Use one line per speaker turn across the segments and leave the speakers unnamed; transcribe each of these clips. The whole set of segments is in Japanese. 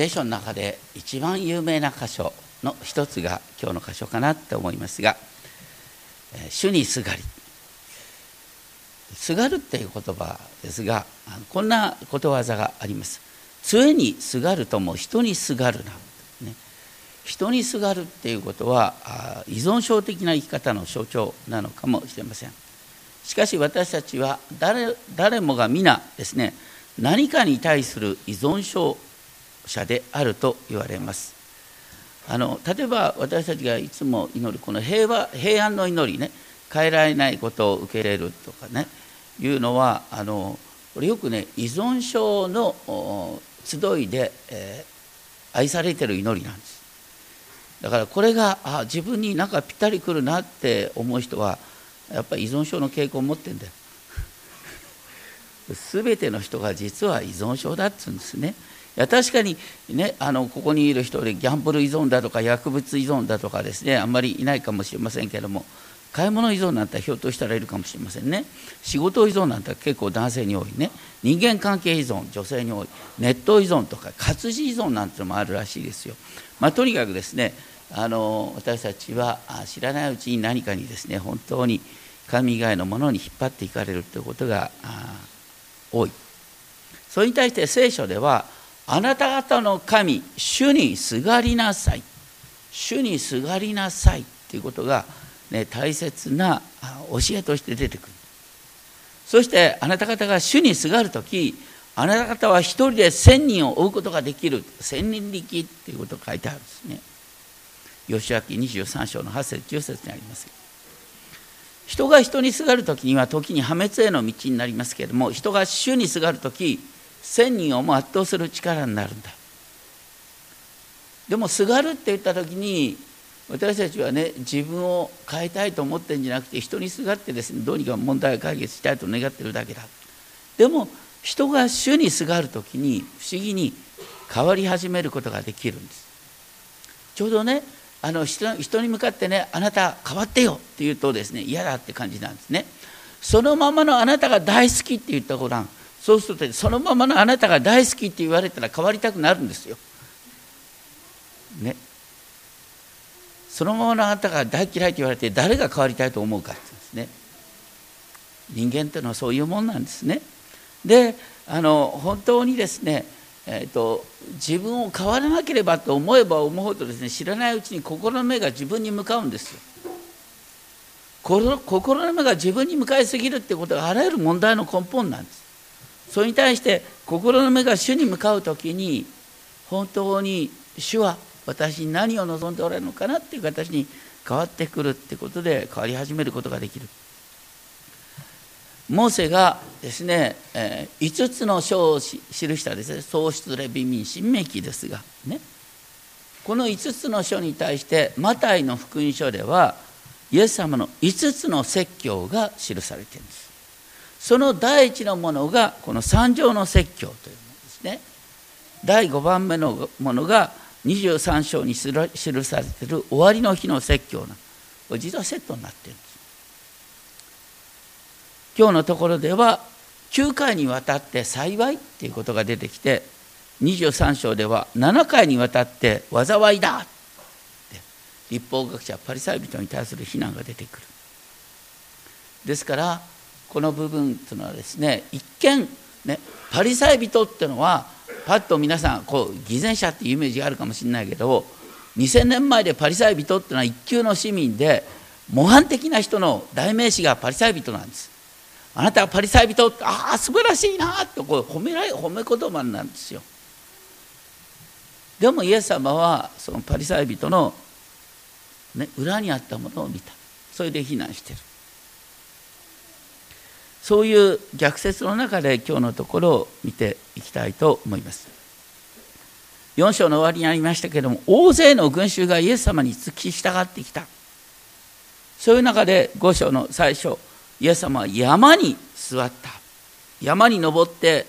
聖書の中で一番有名な箇所の一つが今日の箇所かなって思いますが「主にすがり」「すがる」っていう言葉ですがこんなことわざがあります。杖にすがるとも人にすがるな、ね、人にすがるっていうことは依存症的な生き方の象徴なのかもしれません。しかし私たちは誰誰もが皆ですね何かに対する依存症者であると言われます。あの例えば私たちがいつも祈るこの平和平安の祈りね変えられないことを受け入れるとかねいうのはあのこれよくね依存症の集いで、えー、愛されてる祈りなんです。だからこれがあ自分になんかぴったりくるなって思う人はやっぱり依存症の傾向を持ってんだよ。全ての人が実は依存症だっつうんですね。いや確かにねあのここにいる人でギャンブル依存だとか薬物依存だとかですねあんまりいないかもしれませんけども買い物依存なんてひょっとしたらいるかもしれませんね。仕事依存なんて結構男性に多いね。人間関係依存女性に多い。ネット依存とか活字依存なんてのもあるらしいですよ、まあ、とにかくですねあの私たちは知らないうちに何かにですね本当に神以外のものに引っ張っていかれるということが多い。それに対して聖書ではあなた方の神主にすがりなさい。主にすがりなさい。ということが、ね、大切な教えとして出てくる。そしてあなた方が主にすがる時あなた方は一人で千人を追うことができる。千人力っていうことが書いてあるんですね。吉明23章の8節10節にあります。人が人にすがる時には時に破滅への道になりますけれども人が主にすがる時千人をも圧倒する力になるんだ。でもすがるって言った時に私たちはね自分を変えたいと思ってるんじゃなくて人にすがってですねどうにか問題を解決したいと願ってるだけだ。でも人が主にすがる時に不思議に変わり始めることができるんです。ちょうどねあの人に向かってねあなた変わってよって言うとですね嫌だって感じなんですね。そのままのあなたが大好きって言ったごらんそうするとそのままのあなたが大好きって言われたら変わりたくなるんですよねそのままのあなたが大嫌いと言われて誰が変わりたいと思うかってですね人間っていうのはそういうもんなんですねであの本当にですねえーと、自分を変わらなければと思えば思うほどですね知らないうちに心の目が自分に向かうんですよ。心の目が自分に向かいすぎるってことがあらゆる問題の根本なんです。それに対して心の目が主に向かう時に本当に主は私に何を望んでおられるのかなっていう形に変わってくるってことで変わり始めることができる。モーセがですね、え、5つの書を記したですね創出レビ民新明記ですがねこの5つの書に対してマタイの福音書ではイエス様の5つの説教が記されているんですその第一のものがこの三条の説教というものですね。第5番目のものが23章に記されている終わりの日の説教なこれ実はセットになっているんです。今日のところでは9回にわたって幸いっていうことが出てきて23章では7回にわたって災いだって立法学者パリサイ人に対する非難が出てくる。ですからこの部分というのはですね一見ねパリサイ人っていうのはパッと皆さんこう偽善者っていうイメージがあるかもしれないけど2000年前でパリサイ人っていうのは一級の市民で模範的な人の代名詞がパリサイ人なんです。あなたはパリサイ人ってああ素晴らしいなとこう褒められ褒め言葉なんですよ。でもイエス様はそのパリサイ人の、ね、裏にあったものを見た。それで非難してる。そういう逆説の中で今日のところを見ていきたいと思います。4章の終わりにありましたけれども大勢の群衆がイエス様に付き従ってきた。そういう中で5章の最初イエス様は山に座った。山に登って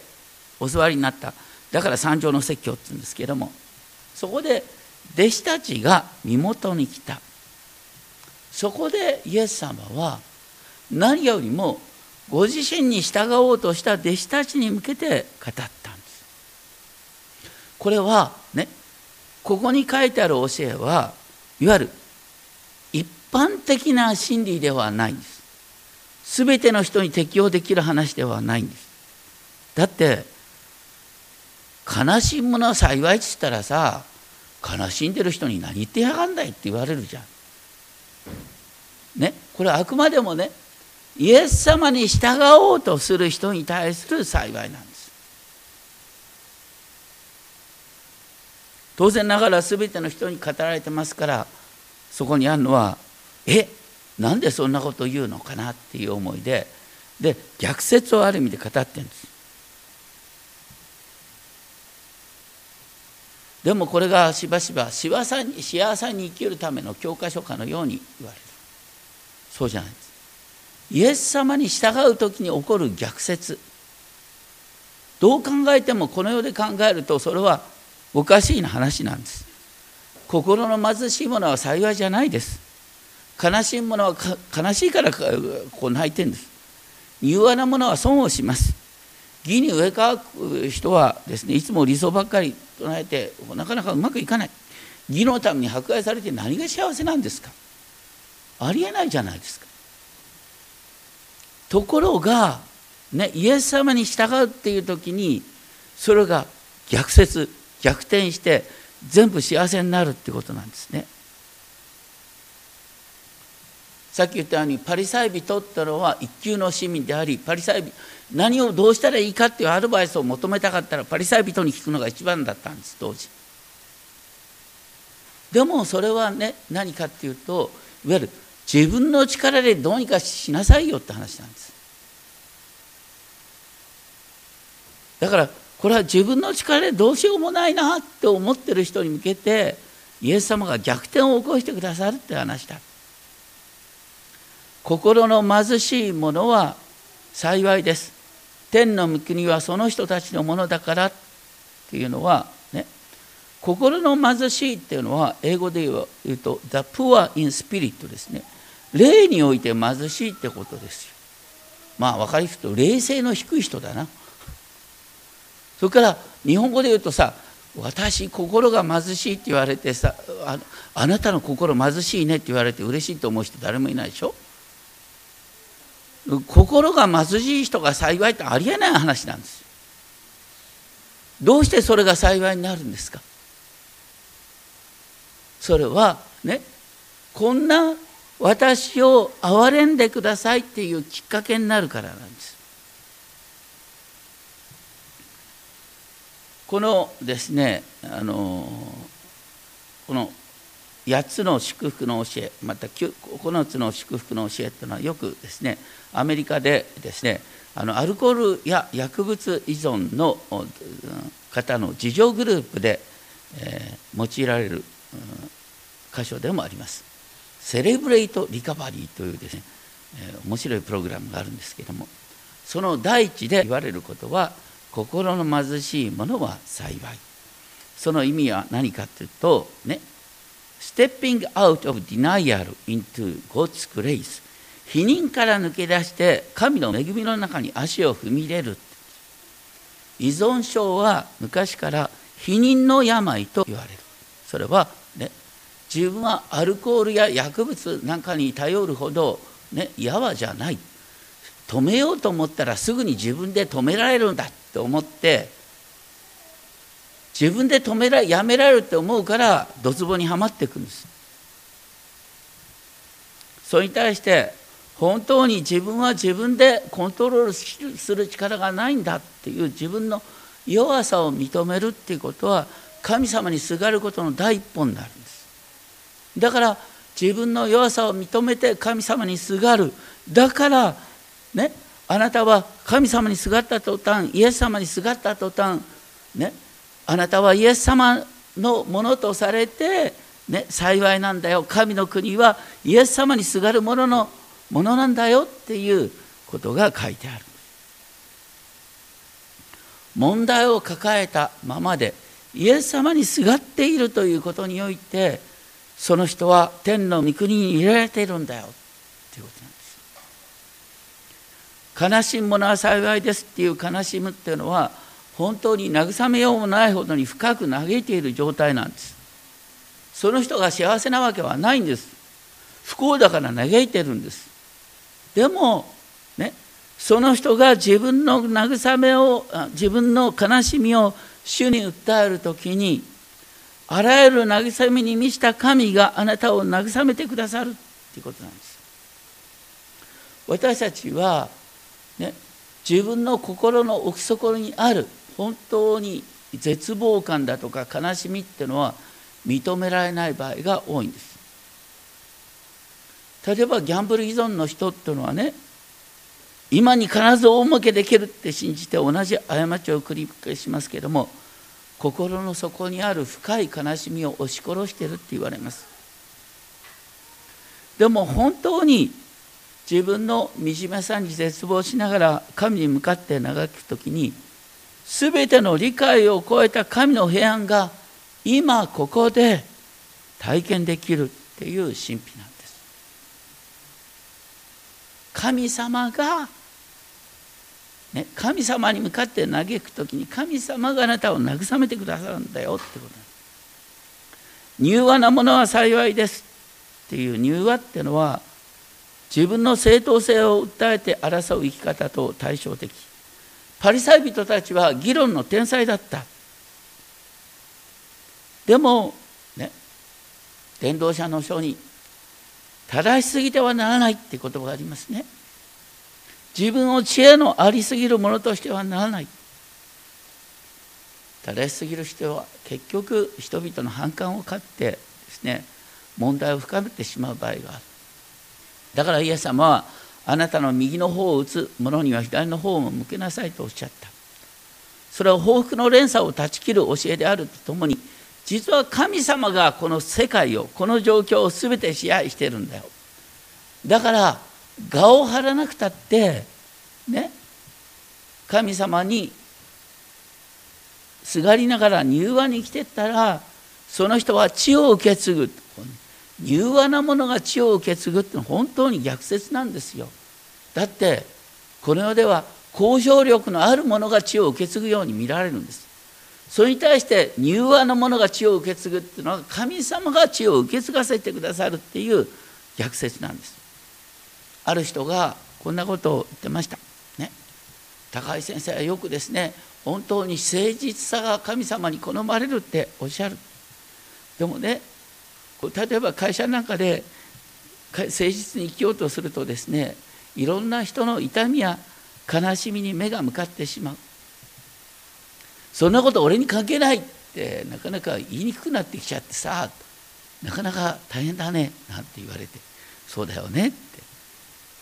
お座りになった。だから山上の説教って言うんですけどもそこで弟子たちが身元に来た。そこでイエス様は何よりもご自身に従おうとした弟子たちに向けて語ったんです。これはねここに書いてある教えはいわゆる一般的な真理ではないんです。全ての人に適用できる話ではないんです。だって悲しむのは幸いっつったらさ悲しんでる人に何言ってやがんだいって言われるじゃん。ねこれあくまでもねイエス様に従おうとする人に対する幸いなんです。当然ながら全ての人に語られてますからそこにあるのはえなんでそんなこと言うのかなっていう思いでで逆説をある意味で語ってるんです。でもこれがしばしば幸せに幸せに生きるための教科書かのように言われるそうじゃないですイエス様に従う時に起こる逆説。どう考えてもこの世で考えるとそれはおかしいな話なんです。心の貧しいものは幸いじゃないです。悲しいものは悲しいからこう泣いてるんです。柔和なものは損をします。義に植え替く人はですねいつも理想ばっかり唱えてなかなかうまくいかない。義のために迫害されて何が幸せなんですか？ありえないじゃないですか。ところが、ね、イエス様に従うっていう時にそれが逆説逆転して全部幸せになるってことなんですね。さっき言ったようにパリサイ人ってのは一級の市民でありパリサイ人何をどうしたらいいかっていうアドバイスを求めたかったらパリサイ人に聞くのが一番だったんです当時。でもそれはね何かっていうといわゆる自分の力でどうにかしなさいよって話なんです。だからこれは自分の力でどうしようもないなって思ってる人に向けてイエス様が逆転を起こしてくださるって話だ。心の貧しいものは幸いです。天の御国はその人たちのものだからっていうのは心の貧しいっていうのは英語で言うと The poor in spirit ですね。霊において貧しいってことですよ。まあ分かりやすくと霊性の低い人だな。それから日本語で言うとさ私心が貧しいって言われてさあなたの心貧しいねって言われて嬉しいと思う人誰もいないでしょ？心が貧しい人が幸いってありえない話なんですどうしてそれが幸いになるんですか？それはねこんな私を憐れんでくださいっていうきっかけになるからなんです。このですねあのこの8つの祝福の教えまた9つの祝福の教えというのはよくですねアメリカでですねあのアルコールや薬物依存の方の自助グループで、えー、用いられる、箇所でもあります。セレブレイト・リカバリーというですね、えー、面白いプログラムがあるんですけどもその第一で言われることは心の貧しいものは幸い。その意味は何かというとね stepping out of denial into God's grace 否認から抜け出して神の恵みの中に足を踏み入れる。依存症は昔から否認の病と言われる。それはね自分はアルコールや薬物なんかに頼るほどねやわじゃない。止めようと思ったらすぐに自分で止められるんだって思って自分で止めらやめられるって思うからドツボにはまっていくんです。それに対して本当に自分は自分でコントロールする力がないんだっていう自分の弱さを認めるっていうことは神様にすがることの第一歩になるんです。だから自分の弱さを認めて神様にすがる。だからねあなたは神様にすがった途端イエス様にすがった途端ねあなたはイエス様のものとされて、ね、幸いなんだよ。神の国はイエス様にすがる者のものなんだよっていうことが書いてある。問題を抱えたままでイエス様にすがっているということにおいてその人は天の御国に入れられているんだよ。っていうことなんです。悲しむものは幸いですっていう悲しむっていうのは本当に慰めようもないほどに深く嘆いている状態なんです。その人が幸せなわけはないんです。不幸だから嘆いてるんです。でもねその人が自分の慰めを自分の悲しみを主に訴える時にあらゆる慰めに満ちた神があなたを慰めてくださるということなんです。私たちは、ね、自分の心の奥底にある本当に絶望感だとか悲しみっていうのは認められない場合が多いんです。例えばギャンブル依存の人っていうのはね今に必ず大儲けできるって信じて同じ過ちを繰り返しますけども心の底にある深い悲しみを押し殺してるって言われます。でも本当に自分の惨めさに絶望しながら神に向かって長く時に全ての理解を超えた神の平安が今ここで体験できるっていう神秘なんです。神様がね、神様に向かって嘆く時に神様があなたを慰めてくださるんだよってこと。柔和なものは幸いですっていう柔和っていうのは自分の正当性を訴えて争う生き方と対照的。パリサイ人たちは議論の天才だった。でもね伝道者の書に正しすぎてはならないって言葉がありますね。自分を知恵のありすぎるものとしてはならない。正しすぎる人は結局人々の反感を買ってですね問題を深めてしまう場合がある。だからイエス様はあなたの右の方を打つ者には左の方も向けなさいとおっしゃった。それは報復の連鎖を断ち切る教えであるとともに実は神様がこの世界をこの状況を全て支配してるんだよ。だから我を張らなくたってね神様にすがりながら柔和に生きてったらその人は血を受け継ぐ。柔和なものが血を受け継ぐって本当に逆説なんですよ。だってこの世では交渉力のあるものが血を受け継ぐように見られるんです。それに対して柔和なものが血を受け継ぐっていうのは神様が血を受け継がせてくださるっていう逆説なんです。ある人がこんなことを言ってました。ね。高井先生はよくですね本当に誠実さが神様に好まれるっておっしゃる。でもね例えば会社なんかで誠実に生きようとするとですねいろんな人の痛みや悲しみに目が向かってしまう。そんなこと俺に関係ないってなかなか言いにくくなってきちゃってさなかなか大変だねなんて言われて。そうだよねって。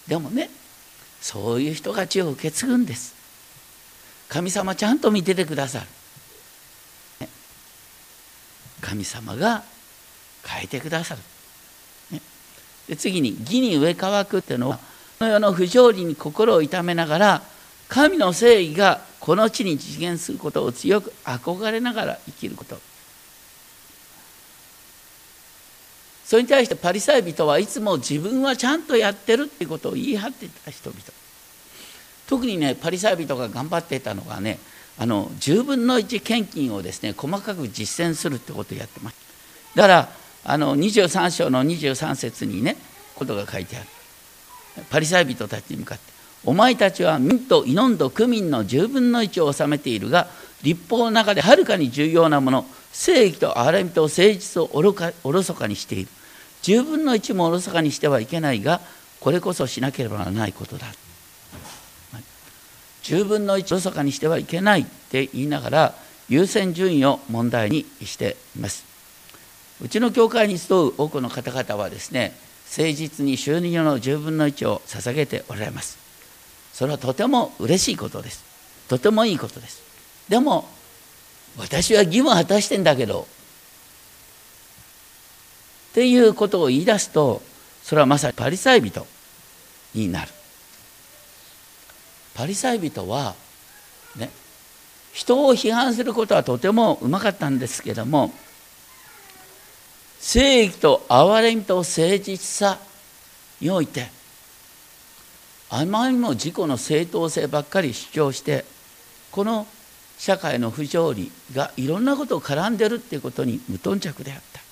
でもねそういう人が血を受け継ぐんです。神様ちゃんと見ててくださる。神様が変えてくださる、ね、で次に義に上乾くっていうのはこの世の不条理に心を痛めながら神の誠意がこの地に実現することを強く憧れながら生きること。それに対してパリサイ人はいつも自分はちゃんとやってるってことを言い張ってた人々。特にねパリサイ人が頑張ってたのがねあの10分の1献金をですね細かく実践するってことをやってます。だからあの23章の23節にねことが書いてある。パリサイ人たちに向かって「お前たちは民とイノンド区民の10分の1を治めているが立法の中ではるかに重要なもの正義と憐れみと誠実をおろかおろそかにしている。10分の1もおろそかにしてはいけないがこれこそしなければならないことだ。10分の1おろそかにしてはいけないって言いながら優先順位を問題にしています。うちの教会に集う多くの方々はですね誠実に収入の10分の1を捧げておられます。それはとても嬉しいことです。とてもいいことです。でも私は義務を果たしてんだけどっていうことを言い出すとそれはまさにパリサイ人になる。パリサイ人はね人を批判することはとてもうまかったんですけども正義と憐れみと誠実さにおいてあまりにも自己の正当性ばっかり主張してこの社会の不条理がいろんなことを絡んでるっていうことに無頓着であった。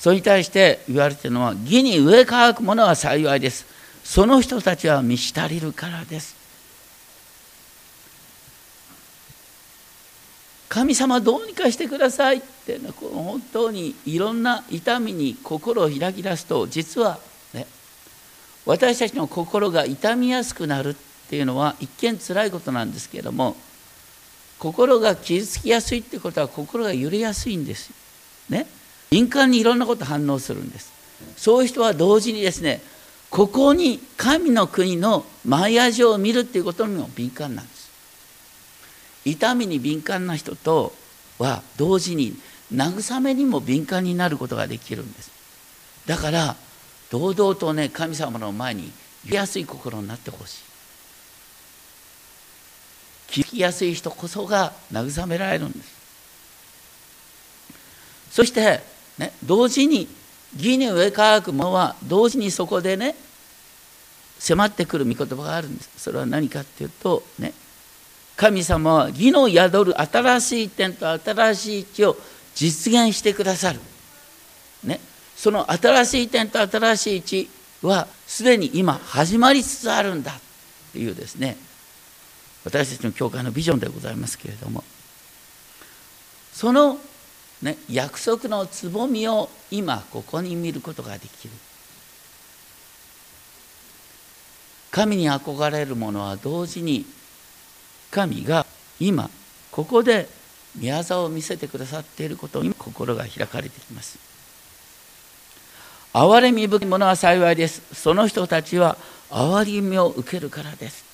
それに対して言われているのは義に植え乾くものは幸いです。その人たちは満ち足りるからです。神様どうにかしてくださいって本当にいろんな痛みに心を開き出すと実はね私たちの心が痛みやすくなるっていうのは一見つらいことなんですけれども心が傷つきやすいってことは心が揺れやすいんですね。敏感にいろんなこと反応するんです。そういう人は同時にですねここに神の国の前味を見るっていうことにも敏感なんです。痛みに敏感な人とは同時に慰めにも敏感になることができるんです。だから堂々とね神様の前に言いやすい心になってほしい。聞きやすい人こそが慰められるんです。そして、ね、同時に義に植え乾くものは同時にそこでね迫ってくる御言葉があるんですそれは何かっていうとね神様は義の宿る新しい点と新しい地を実現してくださる。ね、その新しい点と新しい地はすでに今始まりつつあるんだっていうですね私たちの教会のビジョンでございますけれどもその、ね、約束のつぼみを今ここに見ることができる。神に憧れるものは同時に神が今ここで宮沢を見せてくださっていることに心が開かれてきます。憐れみ深い者は幸いです。その人たちは憐れみを受けるからです。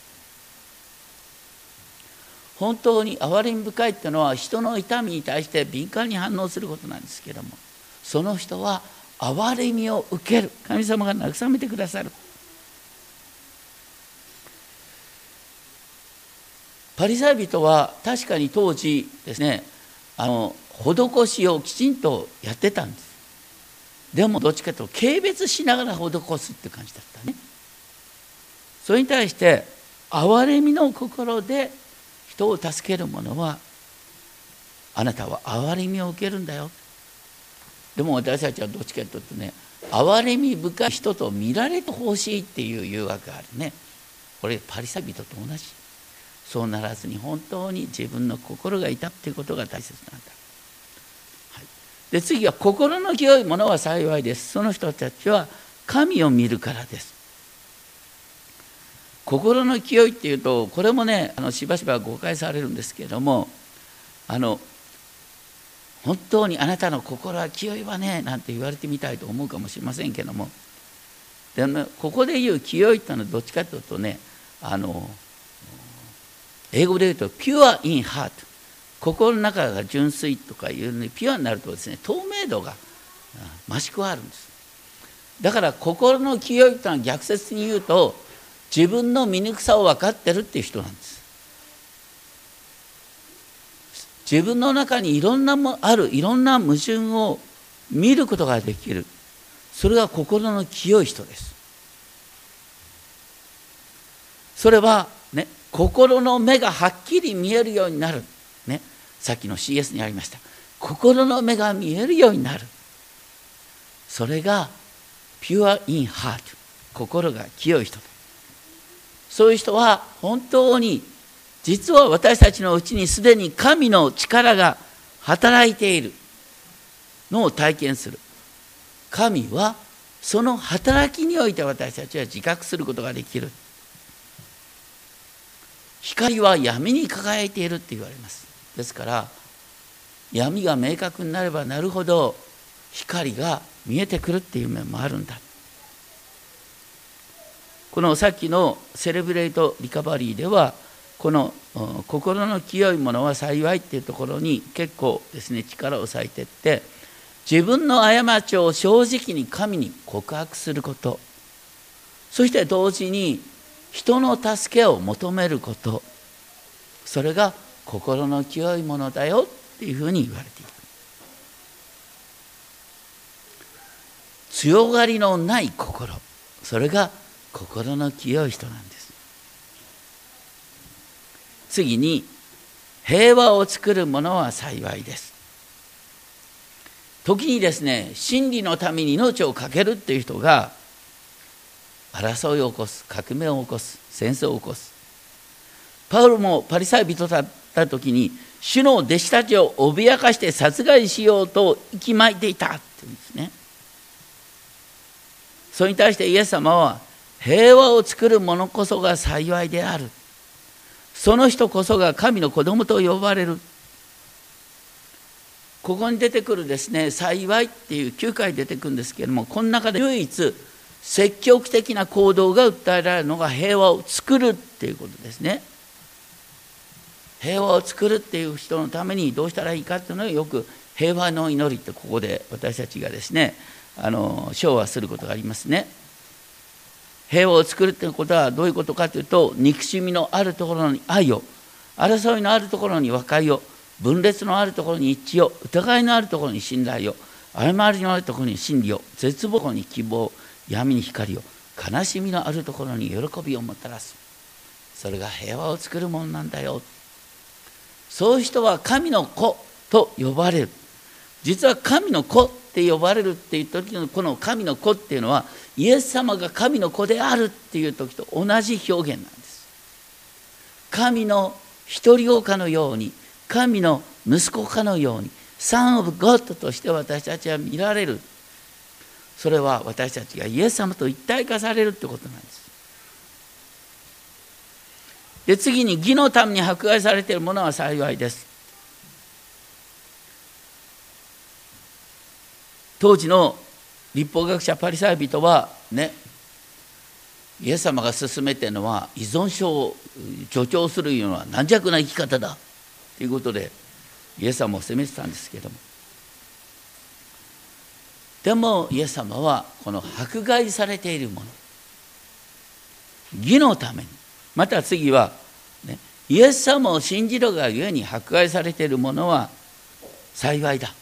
本当に憐れみ深いっていうのは人の痛みに対して敏感に反応することなんですけどもその人は憐れみを受ける。神様が慰めてくださる。パリサイ人は確かに当時ですねあの施しをきちんとやってたんです。でもどっちかというと軽蔑しながら施すって感じだったね。それに対して憐れみの心で人を助ける者はあなたは憐れみを受けるんだよ。でも私たちはどっちかというとね憐れみ深い人と見られてほしいっていう誘惑があるね。これパリサイ人と同じ。そうならずに本当に自分の心がいたっていうことが大切なんだ、はい、で次は心の清いものは幸いです。その人たちは神を見るからです。心の清いっていうとこれもねあのしばしば誤解されるんですけれどもあの本当にあなたの心は清いわねなんて言われてみたいと思うかもしれませんけどもでもここで言う清いっていうのはどっちかというとねあの英語で言うとピュア・イン・ハート心の中が純粋とかいうのにピュアになるとですね透明度が増し加わるんです。だから心の清いというのは逆説に言うと自分の醜さを分かってるっていう人なんです。自分の中にいろんなもあるいろんな矛盾を見ることができる。それが心の清い人です。それはね心の目がはっきり見えるようになる、ね、さっきの CS にありました。心の目が見えるようになる。それがピュア・イン・ハート心が清い人。ですそういう人は本当に実は私たちのうちにすでに神の力が働いている。のを体験する。神はその働きにおいて私たちは自覚することができる。光は闇に輝いているって言われます。ですから闇が明確になればなるほど光が見えてくるっていう面もあるんだ。このさっきのセレブレイト・リカバリーではこの心の清いものは幸いっていうところに結構ですね力を割いてって自分の過ちを正直に神に告白すること。そして同時に人の助けを求めること。それが心の清いものだよっていうふうに言われている。強がりのない心。それが心の清い人なんです。次に平和を作る者は幸いです。時にですね真理のために命を懸けるっていう人が争いを起こす革命を起こす戦争を起こす。パウロもパリサイ人だった時に主の弟子たちを脅かして殺害しようと息巻いていたって言うんですね。それに対してイエス様は平和を作る者こそが幸いである。その人こそが神の子供と呼ばれる。ここに出てくるですね幸いっていう9回出てくるんですけれどもこの中で唯一積極的な行動が訴えられるのが平和を作るっていうことですね。平和を作るっていう人のためにどうしたらいいかっていうのをよく平和の祈りってここで私たちがですねあの昭和することがありますね。平和を作るっていうことはどういうことかというと憎しみのあるところに愛を争いのあるところに和解を分裂のあるところに一致を疑いのあるところに信頼を誤りのあるところに真理を絶望に希望闇に光を悲しみのあるところに喜びをもたらす。それが平和を作るものなんだよ。そういう人は神の子と呼ばれる。実は神の子って呼ばれるっていう時のこの神の子っていうのはイエス様が神の子であるっていう時と同じ表現なんです。神の一人子かのように神の息子かのようにサン・オブ・ゴッドとして私たちは見られる。それは私たちがイエス様と一体化されるってことなんです。で次に義のために迫害されているものは幸いです。当時の立法学者パリサイ人はねイエス様が勧めてるのは依存症を助長するような軟弱な生き方だということでイエス様を責めてたんですけども。でもイエス様はこの迫害されているもの義のためにまた次は、ね、イエス様を信じるがゆえに迫害されているものは幸いだ。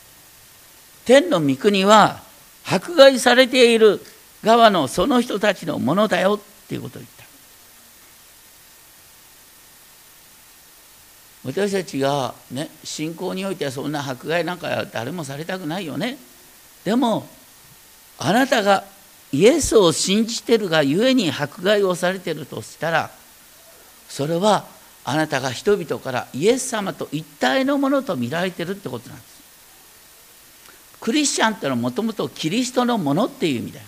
天の御国は迫害されている側のその人たちのものだよっていうことを言った。私たちがね信仰においてはそんな迫害なんか誰もされたくないよね。でもあなたがイエスを信じてるがゆえに迫害をされてるとしたらそれはあなたが人々からイエス様と一体のものと見られてるってことなんです。クリスチャンってのはもともとキリストのものっていう意味だよ。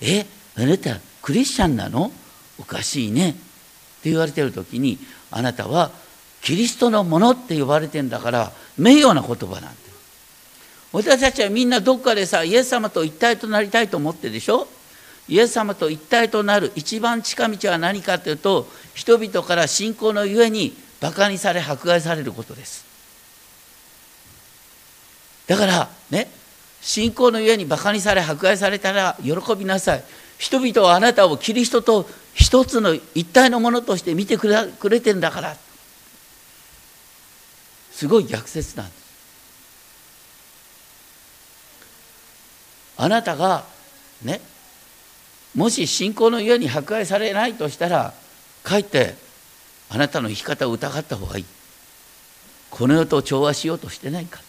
えあなたクリスチャンなの？おかしいね。って言われてる時にあなたはキリストのものって呼ばれてんだから名誉な言葉なんて私たちはみんなどっかでさイエス様と一体となりたいと思ってるでしょ？イエス様と一体となる一番近道は何かというと人々から信仰のゆえにバカにされ迫害されることです。だからね信仰のゆえにバカにされ迫害されたら喜びなさい。人々はあなたをキリストと一つの一体のものとして見てくれてんだから。すごい逆説なんです。あなたがねもし信仰のゆえに迫害されないとしたらかえってあなたの生き方を疑った方がいい。この世と調和しようとしてないか。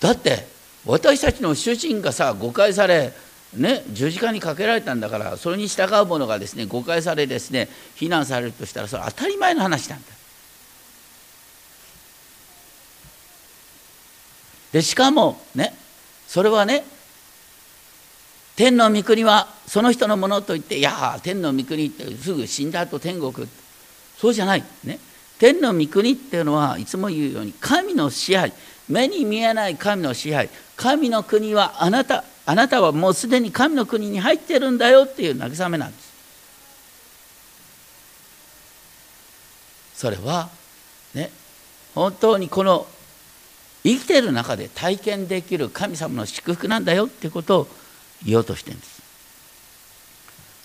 だって私たちの主人がさ誤解されね、十字架にかけられたんだからそれに従う者がですね誤解されですね非難されるとしたらそれ当たり前の話なんだ。でしかもねそれはね天の御国はその人のものと言っていや天の御国ってすぐ死んだ後天国そうじゃない。ね天の御国っていうのはいつも言うように神の支配目に見えない神の支配神の国はあなたあなたはもうすでに神の国に入ってるんだよっていう慰めなんです。それはね本当にこの生きてる中で体験できる神様の祝福なんだよってことを言おうとしてるんです。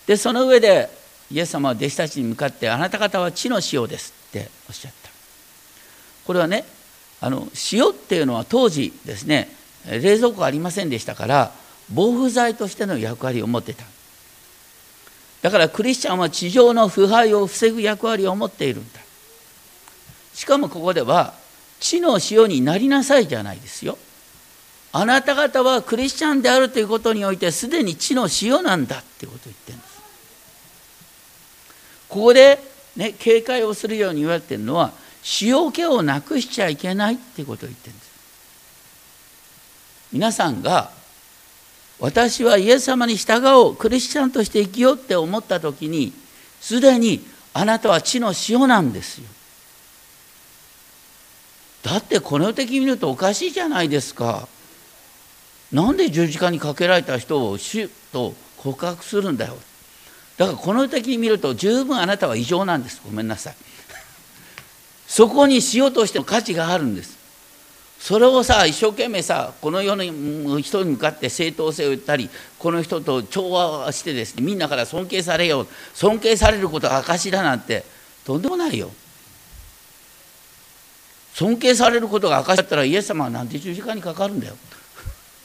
でその上でイエス様は弟子たちに向かってあなた方は地の塩ですっておっしゃった。これはねあの塩っていうのは当時ですね冷蔵庫ありませんでしたから防腐剤としての役割を持ってた。だからクリスチャンは地上の腐敗を防ぐ役割を持っているんだ。しかもここでは地の塩になりなさいじゃないですよ。あなた方はクリスチャンであるということにおいてすでに地の塩なんだってことを言ってるんです。ここで、ね、警戒をするように言われてるのは塩気をなくしちゃいけないってことを言ってるんです。皆さんが私はイエス様に従おうクリスチャンとして生きようって思った時にすでにあなたは地の塩なんですよ。だってこの時見るとおかしいじゃないですか。なんで十字架にかけられた人を主と告白するんだよ。だからこの時に見ると十分あなたは異常なんです。ごめんなさい。そこに塩としての価値があるんです。それをさ一生懸命さこの世の人に向かって正当性を言ったりこの人と調和してですねみんなから尊敬されよう尊敬されることが証だなんてとんでもないよ。尊敬されることが証だったらイエス様はなんで十字架にかかるんだよ。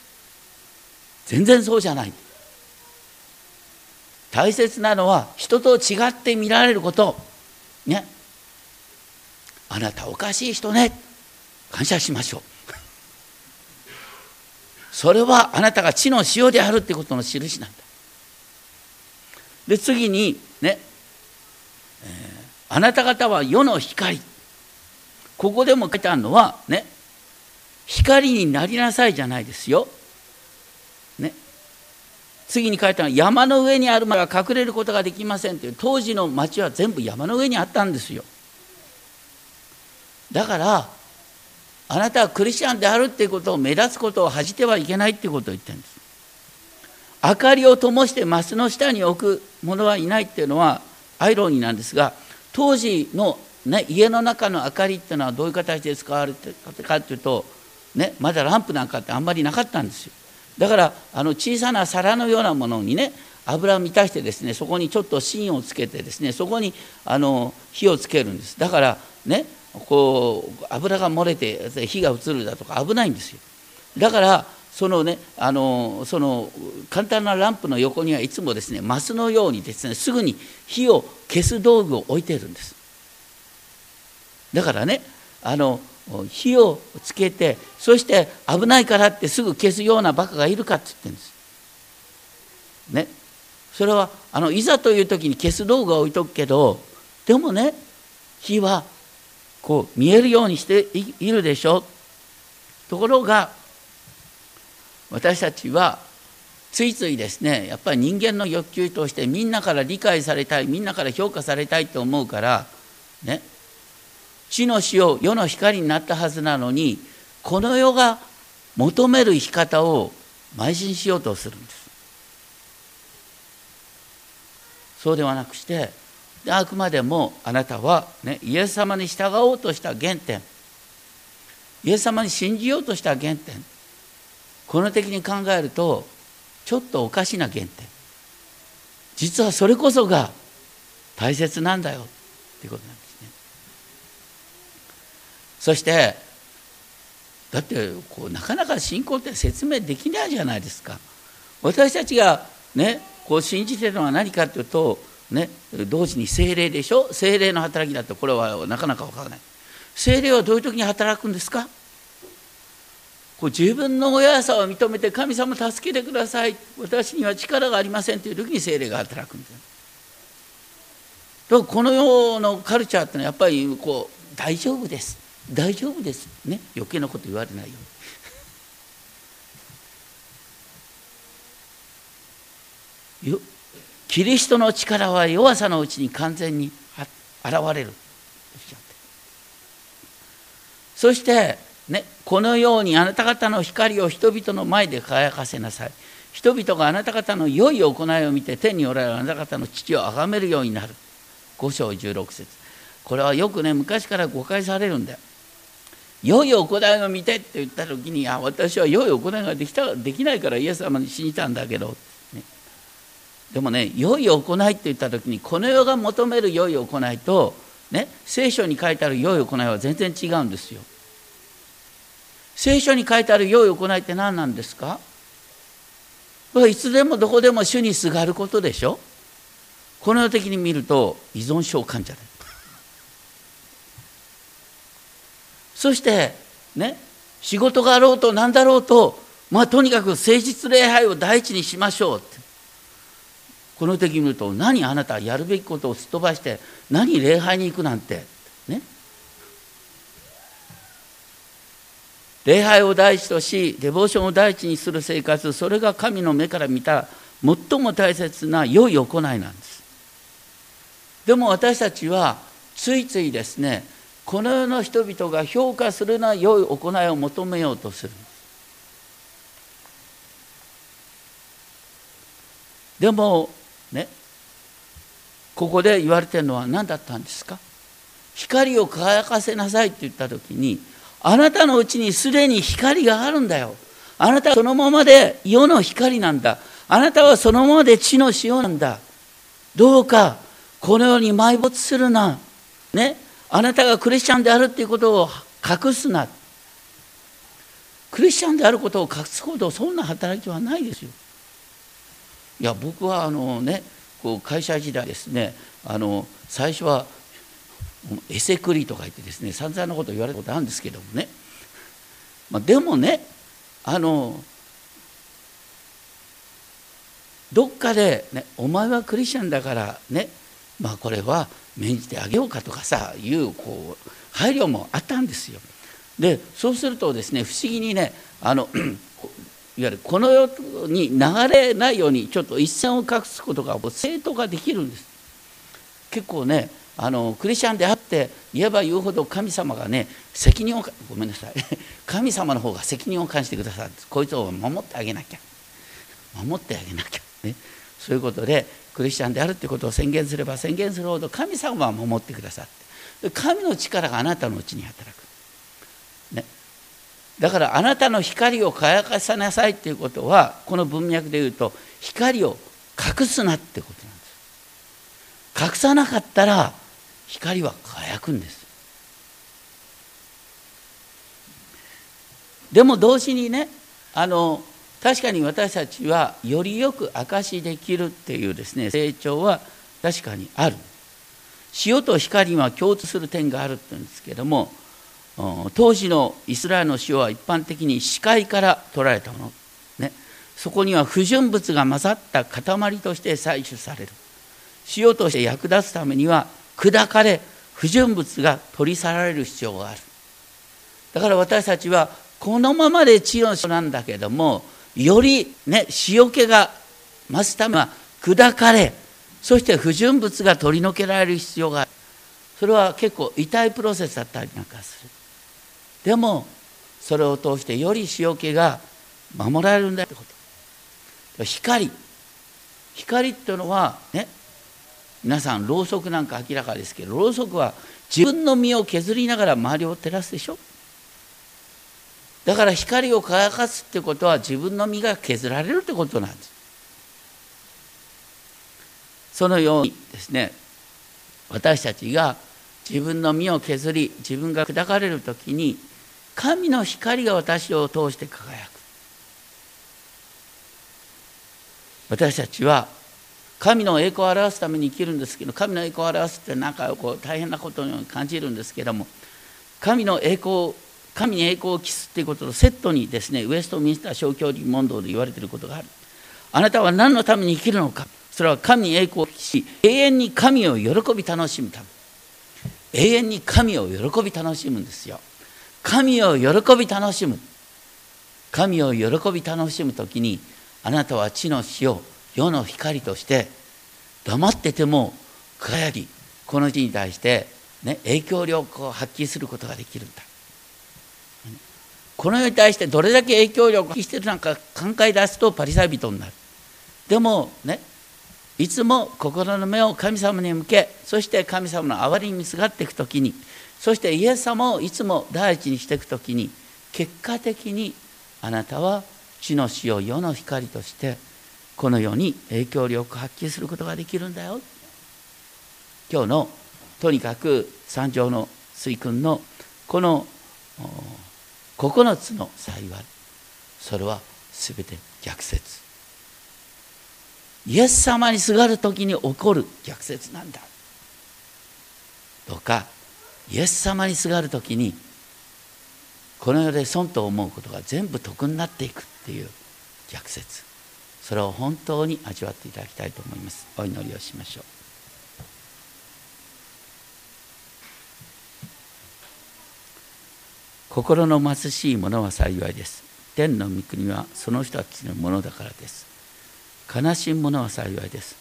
全然そうじゃない。大切なのは人と違って見られること。ね。あなたおかしい人ね。感謝しましょう。それはあなたが地の塩であるってことの印なんだ。で次にね、えー、あなた方は世の光。ここでも書いてあるのはね光になりなさいじゃないですよ。ね。次に書いてある山の上にあるものが隠れることができませんという当時の町は全部山の上にあったんですよ。だからあなたはクリスチャンであるっていうことを目立つことを恥じてはいけないっていうことを言ってるんです。明かりを灯してマスの下に置く者はいないっていうのはアイロニーなんですが当時の、ね、家の中の明かりっていうのはどういう形で使われてたかっていうと、ね、まだランプなんかってあんまりなかったんですよ。だからあの小さな皿のようなものにね油を満たしてですねそこにちょっと芯をつけてですねそこにあの火をつけるんです。だからねこう油が漏れて火が移るだとか危ないんですよ。だからそのねあのその簡単なランプの横にはいつもですねマスのようにですねすぐに火を消す道具を置いてるんです。だからねあの火をつけてそして危ないからってすぐ消すようなバカがいるかって言ってるんです。ね。それはあのいざという時に消す道具は置いとくけどでもね火はこう見えるようにしているでしょところが私たちはついついですねやっぱり人間の欲求としてみんなから理解されたいみんなから評価されたいと思うからね地の塩世の光になったはずなのにこの世が求める生き方を邁進しようとするんです。そうではなくしてあくまでもあなたは、ね、イエス様に従おうとした原点。イエス様に信じようとした原点。この的に考えるとちょっとおかしな原点。実はそれこそが大切なんだよ。っていうことなんですね。そしてだってこうなかなか信仰って説明できないじゃないですか。私たちがねこう信じてるのは何かというとね、同時に精霊でしょ？精霊の働きだとこれはなかなか分からない。精霊はどういう時に働くんですか？こう自分の親さを認めて神様助けてください。私には力がありませんという時に精霊が働くんですだからこの世のカルチャーってのはやっぱりこう大丈夫です。大丈夫です。ね？余計なこと言われないように。キリストの力は弱さのうちに完全に現れる。そしてねこのようにあなた方の光を人々の前で輝かせなさい。人々があなた方の良い行いを見て天におられるあなた方の父を崇めるようになる。5章16節。これはよくね昔から誤解されるんだよ。良い行いを見てって言った時にあ私は良い行いができたできないからイエス様に死にたんだけど。でもね良い行いって言った時にこの世が求める良い行いと、ね、聖書に書いてある良い行いは全然違うんですよ。聖書に書いてある良い行いって何なんですか？いつでもどこでも主にすがることでしょ？この世的に見ると依存症患者だそしてね仕事があろうと何だろうとまあとにかく誠実礼拝を第一にしましょう。この時見ると何あなたやるべきことをすっ飛ばして何礼拝に行くなんて。ね。礼拝を第一としデボーションを第一にする生活それが神の目から見た最も大切な良い行いなんです。でも私たちはついついですねこの世の人々が評価するな良い行いを求めようとする。でもね。ここで言われてるのは何だったんですか？光を輝かせなさいって言った時にあなたのうちにすでに光があるんだよ。あなたはそのままで世の光なんだ。あなたはそのままで地の塩なんだ。どうかこの世に埋没するな。ね。あなたがクリスチャンであるっていうことを隠すな。クリスチャンであることを隠すほどそんな働きはないですよ。いや僕はあのねこう会社時代ですねあの最初はエセクリとか言ってですね散々なこと言われたことあるんですけどもね、まあ、でもねあのどっかで、ね、お前はクリスチャンだからねまあこれは免じてあげようかとかさいうこう配慮もあったんですよ。でそうするとですね不思議にねあのいわゆるこの世に流れないようにちょっと一線を隠すことが正当化できるんです。結構ねあのクリスチャンであって言えば言うほど神様がね責任をごめんなさい。神様の方が責任を感じてくださるこいつを守ってあげなきゃ。守ってあげなきゃ。ね。そういうことでクリスチャンであるということを宣言すれば宣言するほど神様は守ってくださって。神の力があなたのうちに働く、ね、だからあなたの光を輝かせなさいっていうことはこの文脈で言うと光を隠すなってことなんです。隠さなかったら光は輝くんです。でも同時にねあの確かに私たちはよりよく証しできるっていうですね成長は確かにある。塩と光には共通する点があるって言うんですけども当時のイスラエルの塩は一般的に視界から取られたもの、ね、そこには不純物が混ざった塊として採取される。塩として役立つためには砕かれ不純物が取り去られる必要がある。だから私たちはこのままで地の塩なんだけどもよりね塩気が増すためは砕かれそして不純物が取り除けられる必要がある。それは結構痛いプロセスだったりなんかする。でもそれを通してより塩気が守られるんだってこと。光。光っていうのはね皆さんろうそくなんか明らかですけどろうそくは自分の身を削りながら周りを照らすでしょ。だから光を輝かすってことは自分の身が削られるってことなんです。そのようにですね私たちが自分の身を削り自分が砕かれる時に神の光が私を通して輝く。私たちは神の栄光を表すために生きるんですけど神の栄光を表すって何かこう大変なことに感じるんですけども神の栄光神に栄光を期すっていうこととセットにですねウエストミンスター小教理問答で言われていることがある。あなたは何のために生きるのか。それは神に栄光を期し永遠に神を喜び楽しむため。永遠に神を喜び楽しむんですよ。神を喜び楽しむ。神を喜び楽しむ時にあなたは地の塩世の光として黙ってても輝きこの地に対して、ね、影響力を発揮することができるんだ。この世に対してどれだけ影響力を発揮してるのか考え出すとパリサイ人になる。でもねいつも心の目を神様に向けそして神様の憐れみにすがっていく時にそしてイエス様をいつも第一にしていく時に結果的にあなたは地の死を世の光としてこの世に影響力を発揮することができるんだよ。今日のとにかく三条の水訓のこの9つの幸いそれは全て逆説。イエス様にすがる時に起こる逆説なんだ。とかイエス様にすがる時にこの世で損と思うことが全部得になっていくっていう逆説。それを本当に味わっていただきたいと思います。お祈りをしましょう。心の貧しい者は幸いです。天の御国はその人たちのものだからです。悲しむ者は幸いです。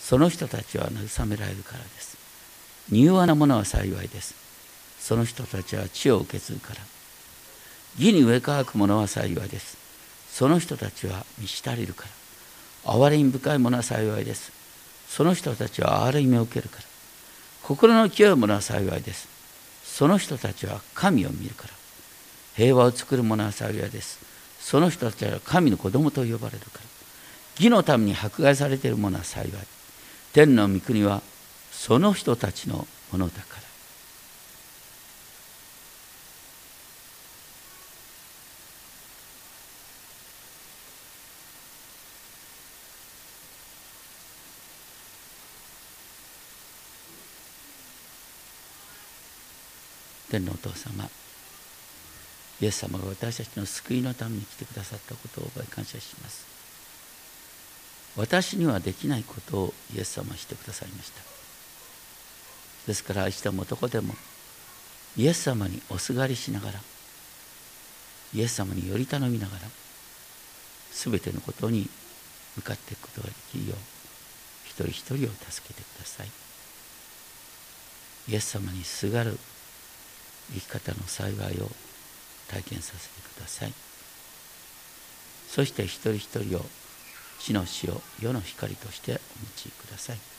その人たちは慰められるからです。柔和な者は幸いです。その人たちは地を受け継ぐから。義に植え乾く者は幸いです。その人たちは満ち足りるから。憐れみ深い者は幸いです。その人たちは憐れみを受けるから。心の清い者は幸いです。その人たちは神を見るから。平和を作る者は幸いです。その人たちは神の子供と呼ばれるから。義のために迫害されている者は幸い。天の御国はその人たちのものだから。天のお父様イエス様が私たちの救いのために来てくださったことを覚え感謝します。私にはできないことをイエス様はしてくださいました。ですから明日もどこでもイエス様におすがりしながらイエス様により頼みながら全てのことに向かっていくことができるよう一人一人を助けてください。イエス様にすがる生き方の幸いを体験させてください。そして一人一人を地の死を世の光としてお持ちください。